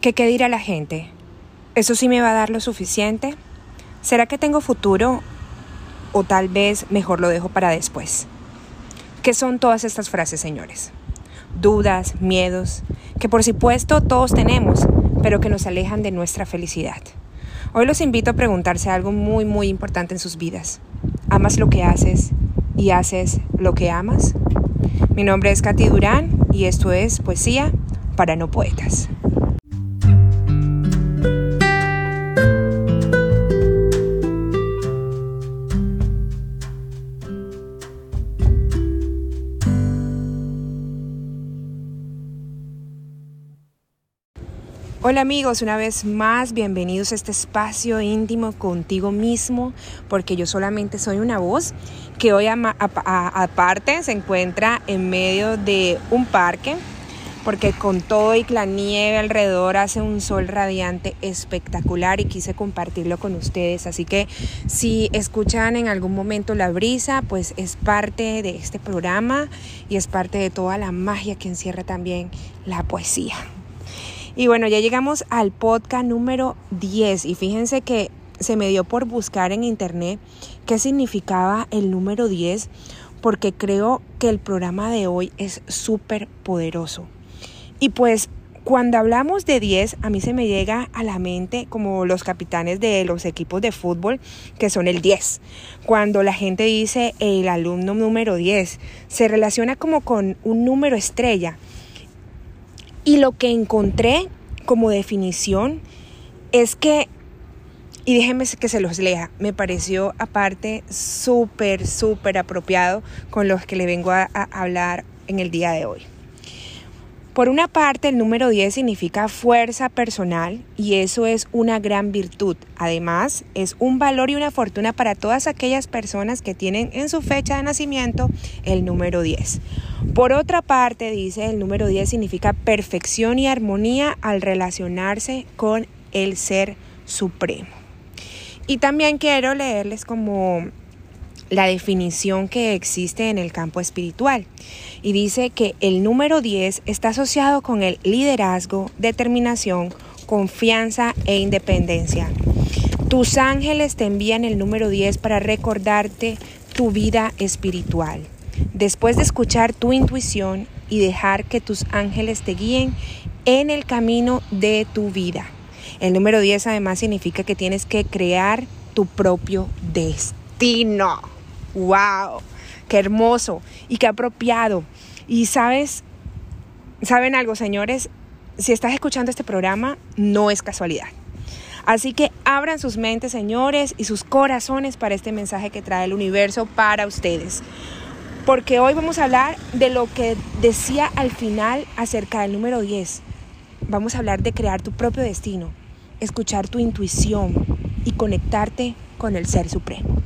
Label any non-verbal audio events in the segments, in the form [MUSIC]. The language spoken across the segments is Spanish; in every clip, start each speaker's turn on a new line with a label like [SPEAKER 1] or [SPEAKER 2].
[SPEAKER 1] ¿Qué qué dirá la gente? ¿Eso sí me va a dar lo suficiente? ¿Será que tengo futuro? ¿O tal vez mejor lo dejo para después? ¿Qué son todas estas frases, señores? Dudas, miedos, que por supuesto todos tenemos, pero que nos alejan de nuestra felicidad. Hoy los invito a preguntarse algo muy, muy importante en sus vidas. ¿Amas lo que haces y haces lo que amas? Mi nombre es Katy Durán y esto es Poesía para no poetas. Hola amigos, una vez más bienvenidos a este espacio íntimo contigo mismo, porque yo solamente soy una voz que hoy aparte se encuentra en medio de un parque, porque con todo y la nieve alrededor hace un sol radiante espectacular y quise compartirlo con ustedes. Así que si escuchan en algún momento la brisa, pues es parte de este programa y es parte de toda la magia que encierra también la poesía. Y bueno, ya llegamos al podcast número 10 y fíjense que se me dio por buscar en internet qué significaba el número 10 porque creo que el programa de hoy es súper poderoso. Y pues cuando hablamos de 10, a mí se me llega a la mente como los capitanes de los equipos de fútbol, que son el 10. Cuando la gente dice el alumno número 10, se relaciona como con un número estrella. Y lo que encontré como definición es que, y déjenme que se los lea, me pareció aparte súper, súper apropiado con los que le vengo a, a hablar en el día de hoy. Por una parte, el número 10 significa fuerza personal y eso es una gran virtud. Además, es un valor y una fortuna para todas aquellas personas que tienen en su fecha de nacimiento el número 10. Por otra parte, dice, el número 10 significa perfección y armonía al relacionarse con el Ser Supremo. Y también quiero leerles como la definición que existe en el campo espiritual. Y dice que el número 10 está asociado con el liderazgo, determinación, confianza e independencia. Tus ángeles te envían el número 10 para recordarte tu vida espiritual. Después de escuchar tu intuición y dejar que tus ángeles te guíen en el camino de tu vida. El número 10 además significa que tienes que crear tu propio destino. ¡Wow! ¡Qué hermoso! Y qué apropiado. Y sabes, ¿saben algo, señores? Si estás escuchando este programa, no es casualidad. Así que abran sus mentes, señores, y sus corazones para este mensaje que trae el universo para ustedes. Porque hoy vamos a hablar de lo que decía al final acerca del número 10. Vamos a hablar de crear tu propio destino, escuchar tu intuición y conectarte con el Ser Supremo.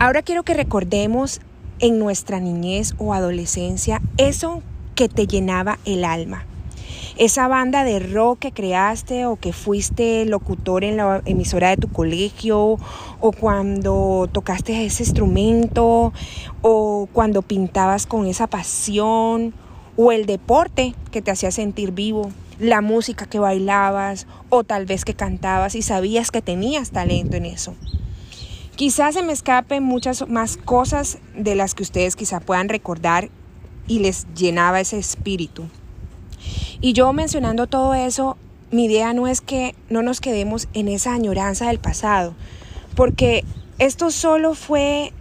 [SPEAKER 1] Ahora quiero que recordemos en nuestra niñez o adolescencia eso que te llenaba el alma. Esa banda de rock que creaste o que fuiste locutor en la emisora de tu colegio o cuando tocaste ese instrumento o cuando pintabas con esa pasión o el deporte que te hacía sentir vivo, la música que bailabas o tal vez que cantabas y sabías que tenías talento en eso. Quizás se me escapen muchas más cosas de las que ustedes quizá puedan recordar y les llenaba ese espíritu. Y yo mencionando todo eso, mi idea no es que no nos quedemos en esa añoranza del pasado, porque esto solo fue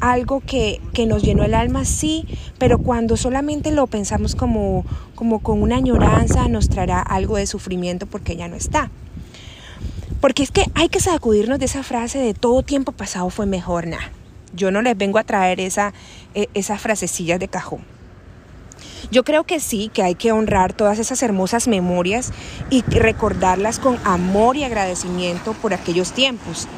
[SPEAKER 1] algo que, que, nos llenó el alma, sí, pero cuando solamente lo pensamos como, como con una añoranza, nos traerá algo de sufrimiento porque ya no está. Porque es que hay que sacudirnos de esa frase de todo tiempo pasado fue mejor, nada. Yo no les vengo a traer esa, e, esas frasecillas de cajón. Yo creo que sí, que hay que honrar todas esas hermosas memorias y recordarlas con amor y agradecimiento por aquellos tiempos.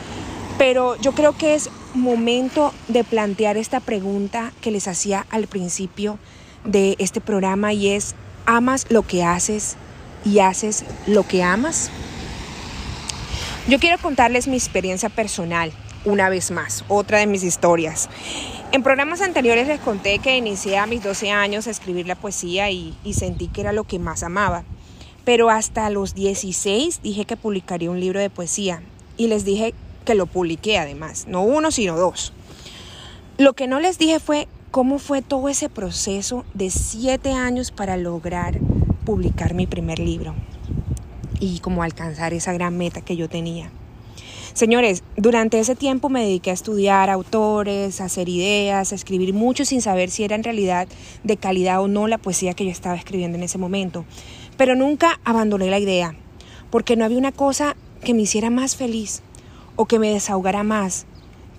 [SPEAKER 1] Pero yo creo que es momento de plantear esta pregunta que les hacía al principio de este programa y es, ¿amas lo que haces y haces lo que amas? Yo quiero contarles mi experiencia personal, una vez más, otra de mis historias. En programas anteriores les conté que inicié a mis 12 años a escribir la poesía y, sentí que era lo que más amaba. Pero hasta los 16 dije que publicaría un libro de poesía y les dije que lo publiqué además, no uno, sino dos. Lo que no les dije fue cómo fue todo ese proceso de siete años para lograr publicar mi primer libro y cómo alcanzar esa gran meta que yo tenía. Señores, durante ese tiempo me dediqué a estudiar autores, a hacer ideas, a escribir mucho sin saber si era en realidad de calidad o no la poesía que yo estaba escribiendo en ese momento. Pero nunca abandoné la idea, porque no había una cosa que me hiciera más feliz o que me desahogara más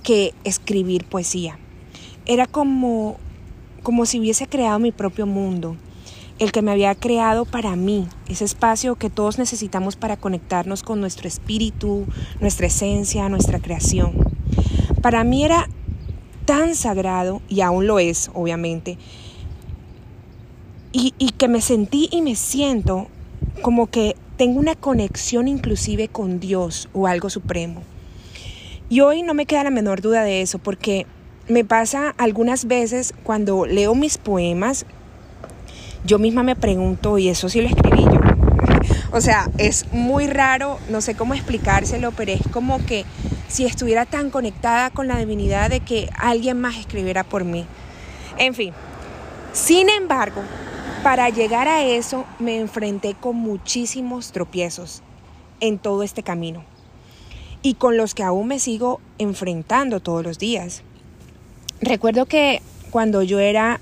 [SPEAKER 1] que escribir poesía. Era como, como si hubiese creado mi propio mundo el que me había creado para mí, ese espacio que todos necesitamos para conectarnos con nuestro espíritu, nuestra esencia, nuestra creación. Para mí era tan sagrado, y aún lo es, obviamente, y, y que me sentí y me siento como que tengo una conexión inclusive con Dios o algo supremo. Y hoy no me queda la menor duda de eso, porque me pasa algunas veces cuando leo mis poemas, yo misma me pregunto, y eso sí lo escribí yo. [LAUGHS] o sea, es muy raro, no sé cómo explicárselo, pero es como que si estuviera tan conectada con la divinidad de que alguien más escribiera por mí. En fin, sin embargo, para llegar a eso me enfrenté con muchísimos tropiezos en todo este camino y con los que aún me sigo enfrentando todos los días. Recuerdo que cuando yo era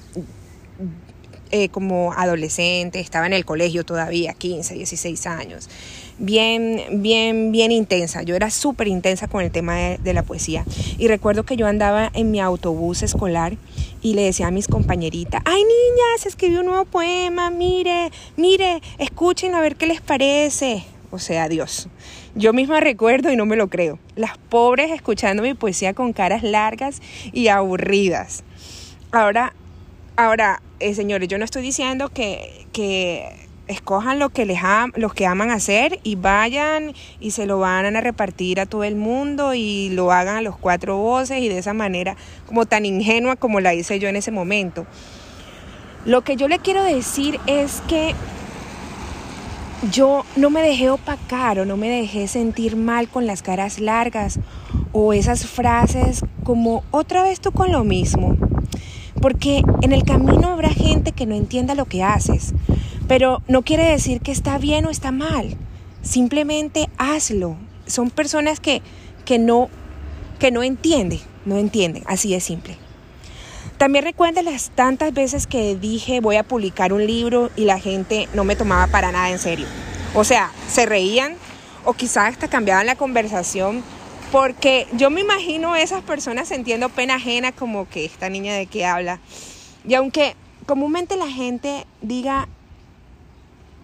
[SPEAKER 1] eh, como adolescente, estaba en el colegio todavía, 15, 16 años. Bien, bien, bien intensa. Yo era súper intensa con el tema de, la poesía. Y recuerdo que yo andaba en mi autobús escolar y le decía a mis compañeritas, ay niñas, escribí un nuevo poema, mire, mire, escuchen a ver qué les parece. O sea, Dios. Yo misma recuerdo y no me lo creo. Las pobres escuchando mi poesía con caras largas y aburridas. Ahora, ahora, eh, señores, yo no estoy diciendo que, que escojan lo que les los que aman hacer y vayan y se lo van a repartir a todo el mundo y lo hagan a los cuatro voces y de esa manera como tan ingenua como la hice yo en ese momento. Lo que yo le quiero decir es que yo no me dejé opacar o no me dejé sentir mal con las caras largas o esas frases como otra vez tú con lo mismo. Porque en el camino habrá gente que no entienda lo que haces, pero no quiere decir que está bien o está mal. Simplemente hazlo. Son personas que, que, no, que no entienden, no entienden, así de simple. También recuerda las tantas veces que dije voy a publicar un libro y la gente no me tomaba para nada en serio. O sea, se reían o quizás hasta cambiaban la conversación porque yo me imagino esas personas sintiendo pena ajena como que esta niña de qué habla. Y aunque comúnmente la gente diga,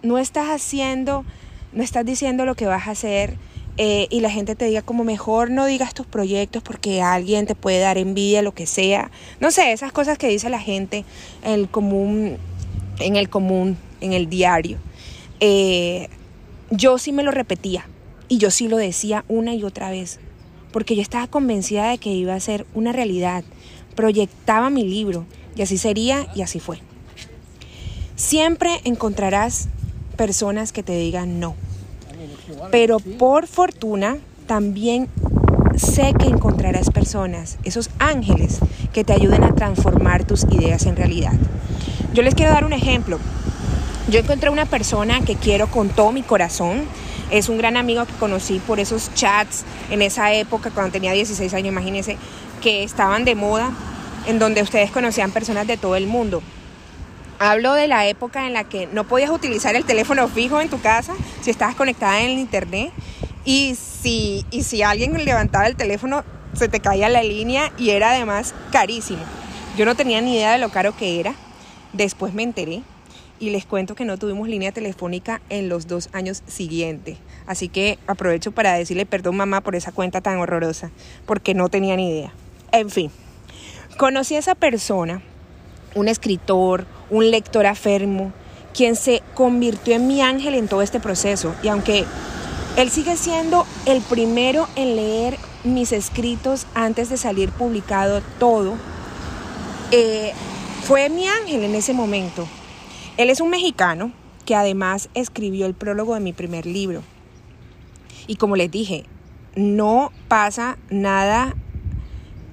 [SPEAKER 1] no estás haciendo, no estás diciendo lo que vas a hacer, eh, y la gente te diga como mejor no digas tus proyectos porque alguien te puede dar envidia, lo que sea. No sé, esas cosas que dice la gente en el común, en el común, en el diario. Eh, yo sí me lo repetía y yo sí lo decía una y otra vez porque yo estaba convencida de que iba a ser una realidad. Proyectaba mi libro y así sería y así fue. Siempre encontrarás personas que te digan no. Pero por fortuna también sé que encontrarás personas, esos ángeles, que te ayuden a transformar tus ideas en realidad. Yo les quiero dar un ejemplo. Yo encontré una persona que quiero con todo mi corazón, es un gran amigo que conocí por esos chats en esa época, cuando tenía 16 años, imagínense, que estaban de moda, en donde ustedes conocían personas de todo el mundo. Hablo de la época en la que no podías utilizar el teléfono fijo en tu casa si estabas conectada en el internet y si, y si alguien levantaba el teléfono se te caía la línea y era además carísimo. Yo no tenía ni idea de lo caro que era. Después me enteré y les cuento que no tuvimos línea telefónica en los dos años siguientes. Así que aprovecho para decirle perdón mamá por esa cuenta tan horrorosa, porque no tenía ni idea. En fin, conocí a esa persona, un escritor, un lector afermo, quien se convirtió en mi ángel en todo este proceso. Y aunque él sigue siendo el primero en leer mis escritos antes de salir publicado todo, eh, fue mi ángel en ese momento. Él es un mexicano que además escribió el prólogo de mi primer libro. Y como les dije, no pasa nada,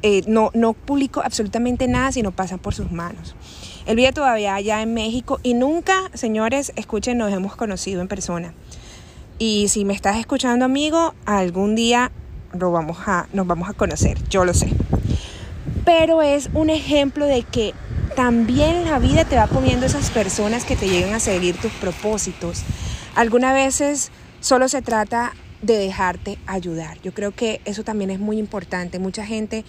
[SPEAKER 1] eh, no, no publico absolutamente nada si no pasa por sus manos. Él vive todavía allá en México y nunca, señores, escuchen, nos hemos conocido en persona. Y si me estás escuchando, amigo, algún día lo vamos a, nos vamos a conocer, yo lo sé. Pero es un ejemplo de que también la vida te va poniendo esas personas que te llegan a seguir tus propósitos. Algunas veces solo se trata de dejarte ayudar. Yo creo que eso también es muy importante. Mucha gente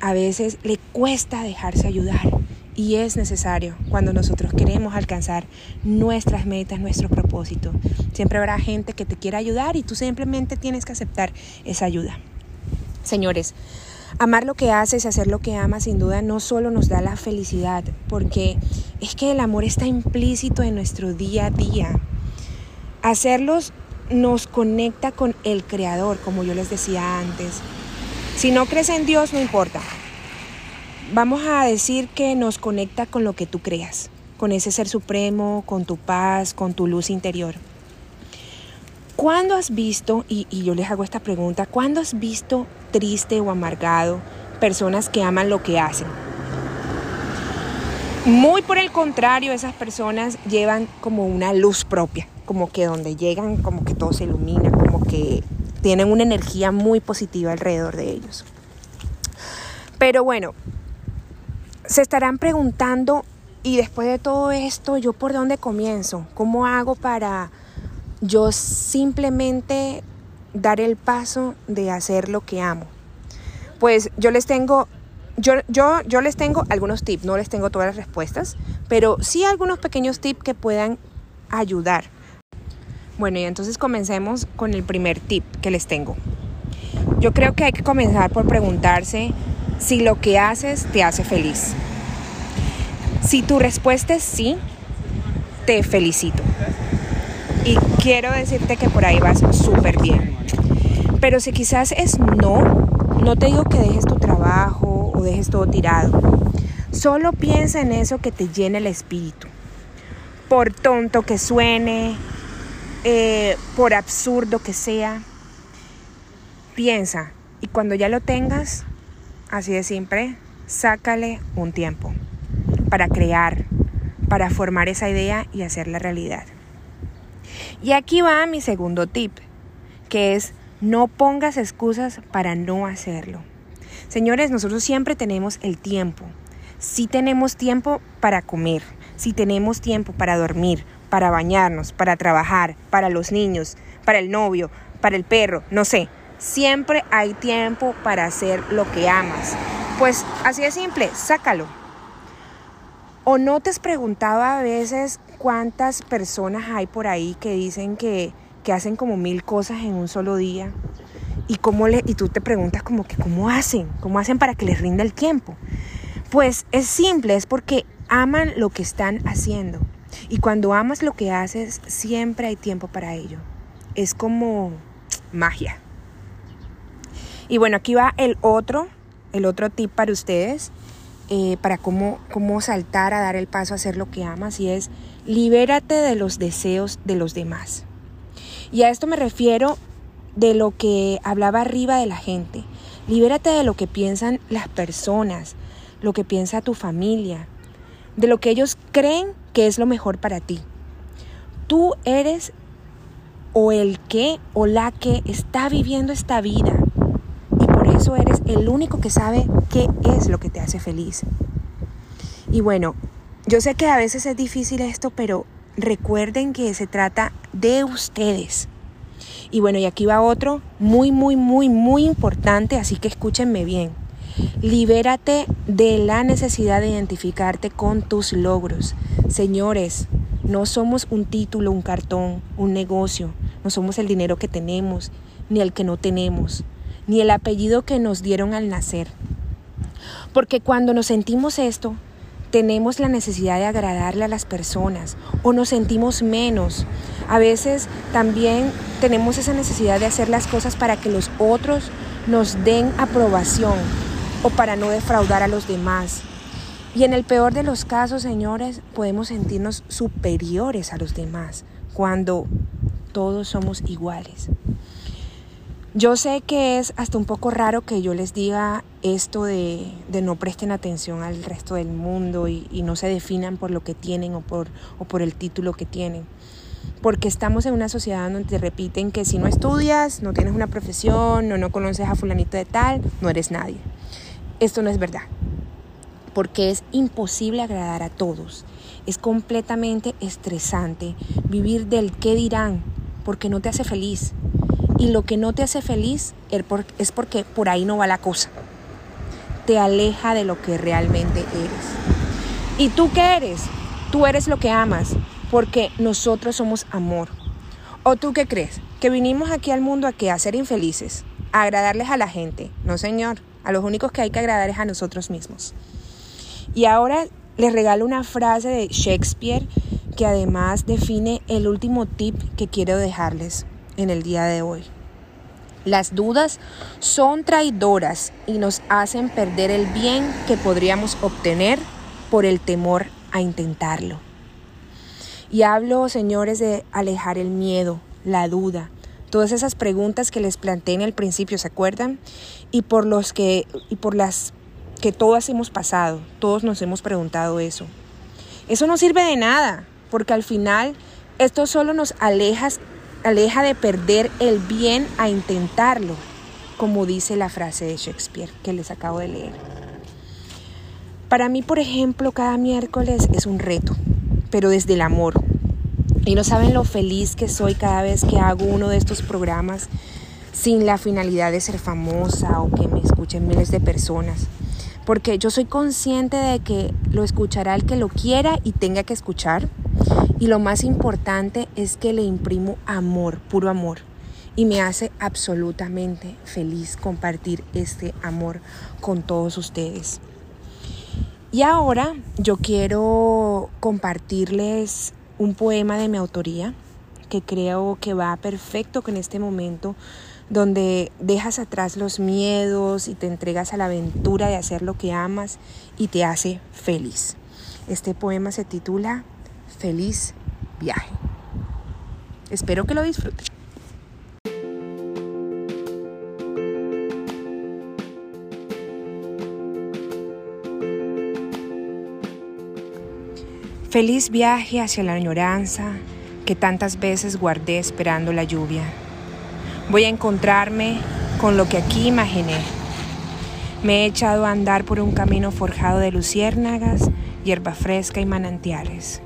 [SPEAKER 1] a veces le cuesta dejarse ayudar y es necesario cuando nosotros queremos alcanzar nuestras metas, nuestro propósito. Siempre habrá gente que te quiera ayudar y tú simplemente tienes que aceptar esa ayuda. Señores, amar lo que haces, hacer lo que amas, sin duda no solo nos da la felicidad, porque es que el amor está implícito en nuestro día a día. Hacerlos nos conecta con el Creador, como yo les decía antes. Si no crees en Dios, no importa. Vamos a decir que nos conecta con lo que tú creas, con ese ser supremo, con tu paz, con tu luz interior. ¿Cuándo has visto, y, y yo les hago esta pregunta, ¿cuándo has visto triste o amargado personas que aman lo que hacen? Muy por el contrario, esas personas llevan como una luz propia, como que donde llegan, como que todo se ilumina, como que tienen una energía muy positiva alrededor de ellos. Pero bueno, se estarán preguntando, y después de todo esto, ¿yo por dónde comienzo? ¿Cómo hago para yo simplemente dar el paso de hacer lo que amo. Pues yo les tengo, yo, yo, yo les tengo algunos tips, no les tengo todas las respuestas, pero sí algunos pequeños tips que puedan ayudar. Bueno, y entonces comencemos con el primer tip que les tengo. Yo creo que hay que comenzar por preguntarse si lo que haces te hace feliz. Si tu respuesta es sí, te felicito. Y quiero decirte que por ahí vas súper bien. Pero si quizás es no, no te digo que dejes tu trabajo o dejes todo tirado. Solo piensa en eso que te llena el espíritu. Por tonto que suene, eh, por absurdo que sea, piensa. Y cuando ya lo tengas, así de siempre, sácale un tiempo para crear, para formar esa idea y hacerla realidad. Y aquí va mi segundo tip, que es no pongas excusas para no hacerlo. Señores, nosotros siempre tenemos el tiempo. Si tenemos tiempo para comer, si tenemos tiempo para dormir, para bañarnos, para trabajar, para los niños, para el novio, para el perro, no sé. Siempre hay tiempo para hacer lo que amas. Pues así de simple, sácalo. ¿O no te has preguntado a veces cuántas personas hay por ahí que dicen que, hacen como mil cosas en un solo día? Y, cómo le, y tú te preguntas como que cómo hacen, cómo hacen para que les rinda el tiempo. Pues es simple, es porque aman lo que están haciendo. Y cuando amas lo que haces, siempre hay tiempo para ello. Es como magia. Y bueno, aquí va el otro, el otro tip para ustedes. Eh, para cómo, cómo saltar a dar el paso a hacer lo que amas y es libérate de los deseos de los demás. Y a esto me refiero de lo que hablaba arriba de la gente. Libérate de lo que piensan las personas, lo que piensa tu familia, de lo que ellos creen que es lo mejor para ti. Tú eres o el que o la que está viviendo esta vida eso eres el único que sabe qué es lo que te hace feliz. Y bueno, yo sé que a veces es difícil esto, pero recuerden que se trata de ustedes. Y bueno, y aquí va otro muy, muy, muy, muy importante, así que escúchenme bien. Libérate de la necesidad de identificarte con tus logros. Señores, no somos un título, un cartón, un negocio. No somos el dinero que tenemos, ni el que no tenemos ni el apellido que nos dieron al nacer. Porque cuando nos sentimos esto, tenemos la necesidad de agradarle a las personas o nos sentimos menos. A veces también tenemos esa necesidad de hacer las cosas para que los otros nos den aprobación o para no defraudar a los demás. Y en el peor de los casos, señores, podemos sentirnos superiores a los demás cuando todos somos iguales. Yo sé que es hasta un poco raro que yo les diga esto de, no presten atención al resto del mundo y, no se definan por lo que tienen o por, el título que tienen. Porque estamos en una sociedad donde te repiten que si no estudias, no tienes una profesión, o no conoces a fulanito de tal, no eres nadie. Esto no es verdad. Porque es imposible agradar a todos. Es completamente estresante vivir del qué dirán, porque no te hace feliz y lo que no te hace feliz es porque por ahí no va la cosa. Te aleja de lo que realmente eres. ¿Y tú qué eres? Tú eres lo que amas, porque nosotros somos amor. ¿O tú qué crees? Que vinimos aquí al mundo a qué? A ser infelices, a agradarles a la gente. No, señor. A los únicos que hay que agradar es a nosotros mismos. Y ahora les regalo una frase de Shakespeare que además define el último tip que quiero dejarles en el día de hoy. Las dudas son traidoras y nos hacen perder el bien que podríamos obtener por el temor a intentarlo. Y hablo, señores, de alejar el miedo, la duda, todas esas preguntas que les planteé en el principio, ¿se acuerdan? Y por los que y por las que todas hemos pasado, todos nos hemos preguntado eso. Eso no sirve de nada, porque al final esto solo nos aleja aleja de perder el bien a intentarlo, como dice la frase de Shakespeare que les acabo de leer. Para mí, por ejemplo, cada miércoles es un reto, pero desde el amor. Y no saben lo feliz que soy cada vez que hago uno de estos programas sin la finalidad de ser famosa o que me escuchen miles de personas. Porque yo soy consciente de que lo escuchará el que lo quiera y tenga que escuchar y lo más importante es que le imprimo amor, puro amor. Y me hace absolutamente feliz compartir este amor con todos ustedes. Y ahora yo quiero compartirles un poema de mi autoría que creo que va perfecto con este momento donde dejas atrás los miedos y te entregas a la aventura de hacer lo que amas y te hace feliz. Este poema se titula feliz viaje. Espero que lo disfruten. Feliz viaje hacia la añoranza que tantas veces guardé esperando la lluvia. Voy a encontrarme con lo que aquí imaginé. Me he echado a andar por un camino forjado de luciérnagas, hierba fresca y manantiales.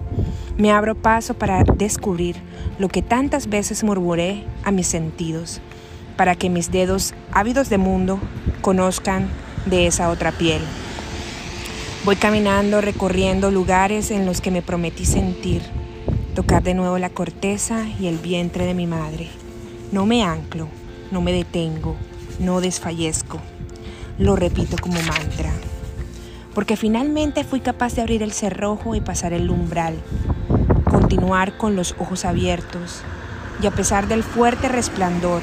[SPEAKER 1] Me abro paso para descubrir lo que tantas veces murmuré a mis sentidos, para que mis dedos ávidos de mundo conozcan de esa otra piel. Voy caminando, recorriendo lugares en los que me prometí sentir, tocar de nuevo la corteza y el vientre de mi madre. No me anclo, no me detengo, no desfallezco. Lo repito como mantra. Porque finalmente fui capaz de abrir el cerrojo y pasar el umbral, continuar con los ojos abiertos y a pesar del fuerte resplandor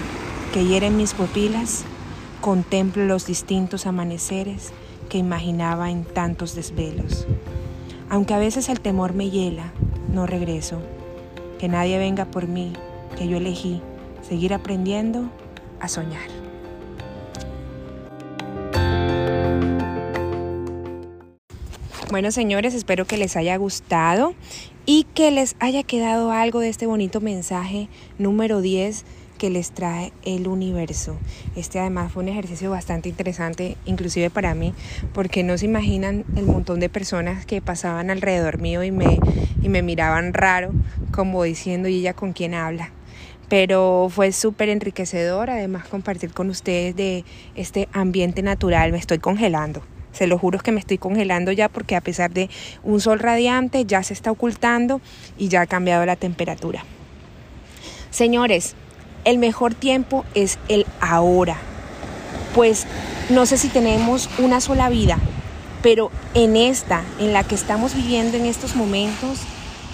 [SPEAKER 1] que hiere en mis pupilas, contemplo los distintos amaneceres que imaginaba en tantos desvelos. Aunque a veces el temor me hiela, no regreso. Que nadie venga por mí, que yo elegí seguir aprendiendo a soñar. Bueno, señores, espero que les haya gustado y que les haya quedado algo de este bonito mensaje número 10 que les trae el universo. Este además fue un ejercicio bastante interesante, inclusive para mí, porque no se imaginan el montón de personas que pasaban alrededor mío y me, y me miraban raro, como diciendo, ¿y ella con quién habla? Pero fue súper enriquecedor, además compartir con ustedes de este ambiente natural, me estoy congelando. Se lo juro que me estoy congelando ya porque a pesar de un sol radiante ya se está ocultando y ya ha cambiado la temperatura. Señores, el mejor tiempo es el ahora. Pues no sé si tenemos una sola vida, pero en esta, en la que estamos viviendo en estos momentos,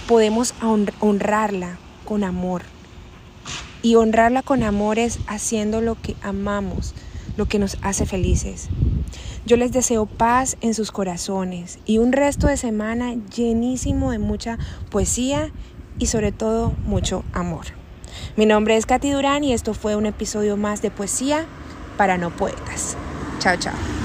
[SPEAKER 1] podemos honrarla con amor. Y honrarla con amor es haciendo lo que amamos, lo que nos hace felices. Yo les deseo paz en sus corazones y un resto de semana llenísimo de mucha poesía y sobre todo mucho amor. Mi nombre es Katy Durán y esto fue un episodio más de poesía para no poetas. Chao, chao.